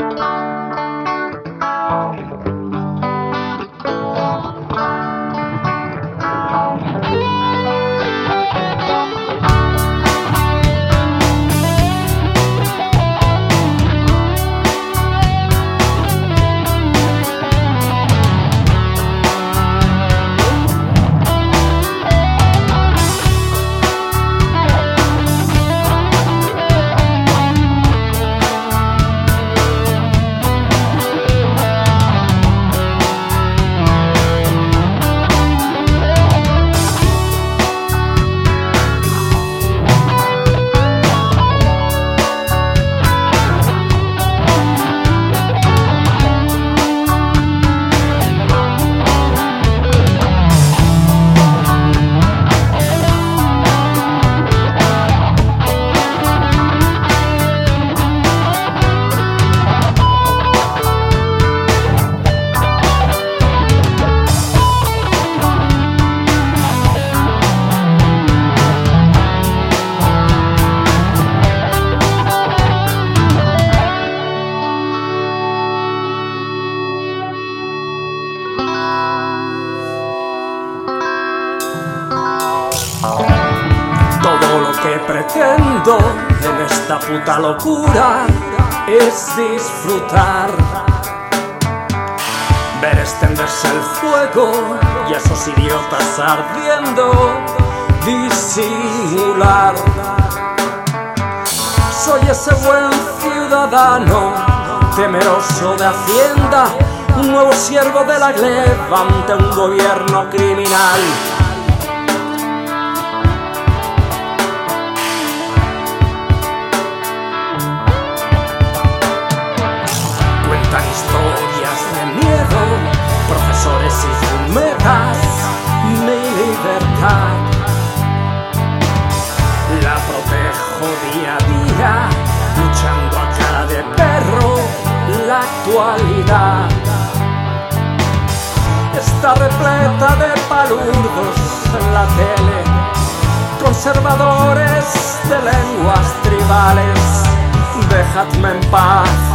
Música mundo en esta puta locura es disfrutar. Ver extenderse el fuego y esos idiotas ardiendo, disimular. Soy ese buen ciudadano, temeroso de Hacienda, un nuevo siervo de la gleba ante un gobierno criminal. Actualidad. Está repleta de palurdos en la tele, conservadores de lenguas tribales. Dejadme en paz